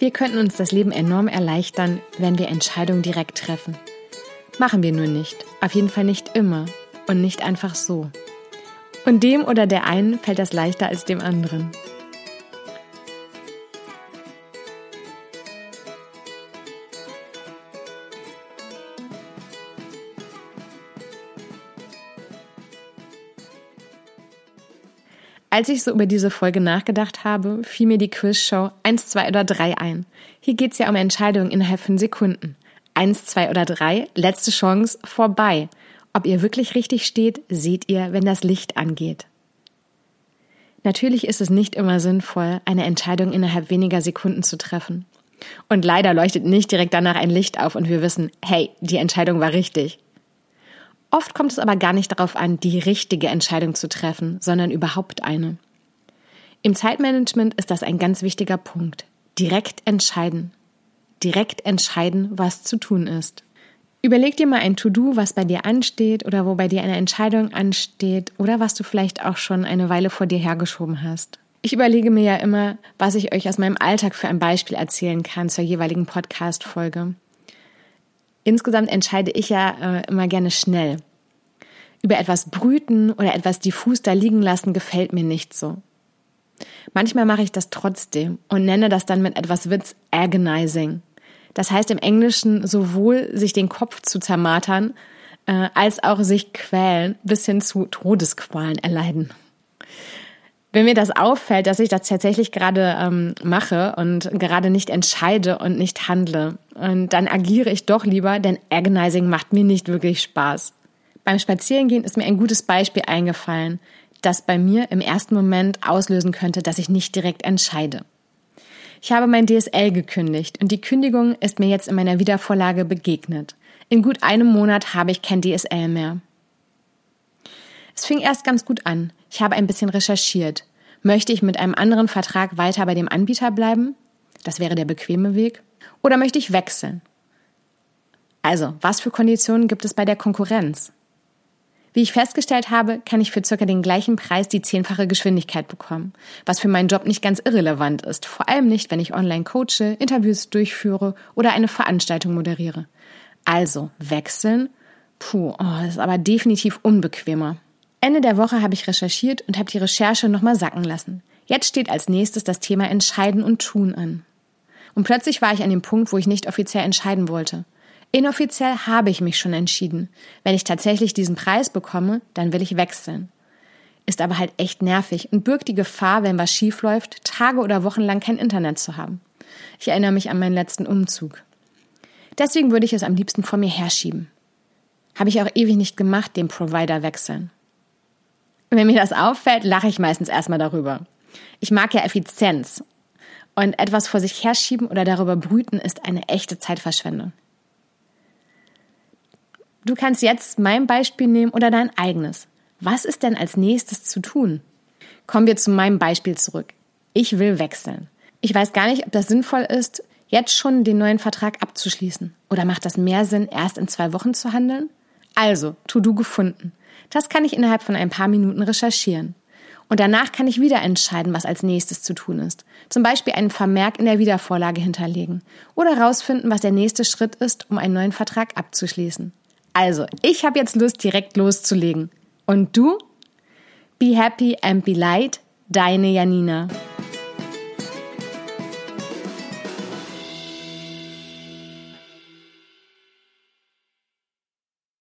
Wir könnten uns das Leben enorm erleichtern, wenn wir Entscheidungen direkt treffen. Machen wir nur nicht. Auf jeden Fall nicht immer. Und nicht einfach so. Und dem oder der einen fällt das leichter als dem anderen. Als ich so über diese Folge nachgedacht habe, fiel mir die Quizshow 1, 2 oder 3 ein. Hier geht's ja um Entscheidungen innerhalb von Sekunden. 1, 2 oder 3, letzte Chance, vorbei. Ob ihr wirklich richtig steht, seht ihr, wenn das Licht angeht. Natürlich ist es nicht immer sinnvoll, eine Entscheidung innerhalb weniger Sekunden zu treffen. Und leider leuchtet nicht direkt danach ein Licht auf und wir wissen, hey, die Entscheidung war richtig. Oft kommt es aber gar nicht darauf an, die richtige Entscheidung zu treffen, sondern überhaupt eine. Im Zeitmanagement ist das ein ganz wichtiger Punkt. Direkt entscheiden. Direkt entscheiden, was zu tun ist. Überleg dir mal ein To-Do, was bei dir ansteht oder wo bei dir eine Entscheidung ansteht oder was du vielleicht auch schon eine Weile vor dir hergeschoben hast. Ich überlege mir ja immer, was ich euch aus meinem Alltag für ein Beispiel erzählen kann zur jeweiligen Podcast-Folge. Insgesamt entscheide ich ja äh, immer gerne schnell. Über etwas brüten oder etwas diffus da liegen lassen gefällt mir nicht so. Manchmal mache ich das trotzdem und nenne das dann mit etwas Witz agonizing. Das heißt im Englischen sowohl sich den Kopf zu zermatern, äh, als auch sich quälen, bis hin zu Todesqualen erleiden. Wenn mir das auffällt, dass ich das tatsächlich gerade ähm, mache und gerade nicht entscheide und nicht handle, und dann agiere ich doch lieber, denn Agonizing macht mir nicht wirklich Spaß. Beim Spazierengehen ist mir ein gutes Beispiel eingefallen, das bei mir im ersten Moment auslösen könnte, dass ich nicht direkt entscheide. Ich habe mein DSL gekündigt und die Kündigung ist mir jetzt in meiner Wiedervorlage begegnet. In gut einem Monat habe ich kein DSL mehr. Es fing erst ganz gut an. Ich habe ein bisschen recherchiert. Möchte ich mit einem anderen Vertrag weiter bei dem Anbieter bleiben? Das wäre der bequeme Weg. Oder möchte ich wechseln? Also, was für Konditionen gibt es bei der Konkurrenz? Wie ich festgestellt habe, kann ich für circa den gleichen Preis die zehnfache Geschwindigkeit bekommen, was für meinen Job nicht ganz irrelevant ist, vor allem nicht, wenn ich online coache, Interviews durchführe oder eine Veranstaltung moderiere. Also, wechseln? Puh, oh, das ist aber definitiv unbequemer. Ende der Woche habe ich recherchiert und habe die Recherche nochmal sacken lassen. Jetzt steht als nächstes das Thema Entscheiden und Tun an. Und plötzlich war ich an dem Punkt, wo ich nicht offiziell entscheiden wollte. Inoffiziell habe ich mich schon entschieden. Wenn ich tatsächlich diesen Preis bekomme, dann will ich wechseln. Ist aber halt echt nervig und birgt die Gefahr, wenn was schief läuft, Tage oder Wochen lang kein Internet zu haben. Ich erinnere mich an meinen letzten Umzug. Deswegen würde ich es am liebsten vor mir herschieben. Habe ich auch ewig nicht gemacht, den Provider wechseln. Wenn mir das auffällt, lache ich meistens erstmal darüber. Ich mag ja Effizienz. Und etwas vor sich herschieben oder darüber brüten ist eine echte Zeitverschwendung. Du kannst jetzt mein Beispiel nehmen oder dein eigenes. Was ist denn als nächstes zu tun? Kommen wir zu meinem Beispiel zurück. Ich will wechseln. Ich weiß gar nicht, ob das sinnvoll ist, jetzt schon den neuen Vertrag abzuschließen. Oder macht das mehr Sinn, erst in zwei Wochen zu handeln? Also, To-Do gefunden. Das kann ich innerhalb von ein paar Minuten recherchieren. Und danach kann ich wieder entscheiden, was als nächstes zu tun ist. Zum Beispiel einen Vermerk in der Wiedervorlage hinterlegen oder herausfinden, was der nächste Schritt ist, um einen neuen Vertrag abzuschließen. Also, ich habe jetzt Lust, direkt loszulegen. Und du? Be happy and be light, deine Janina.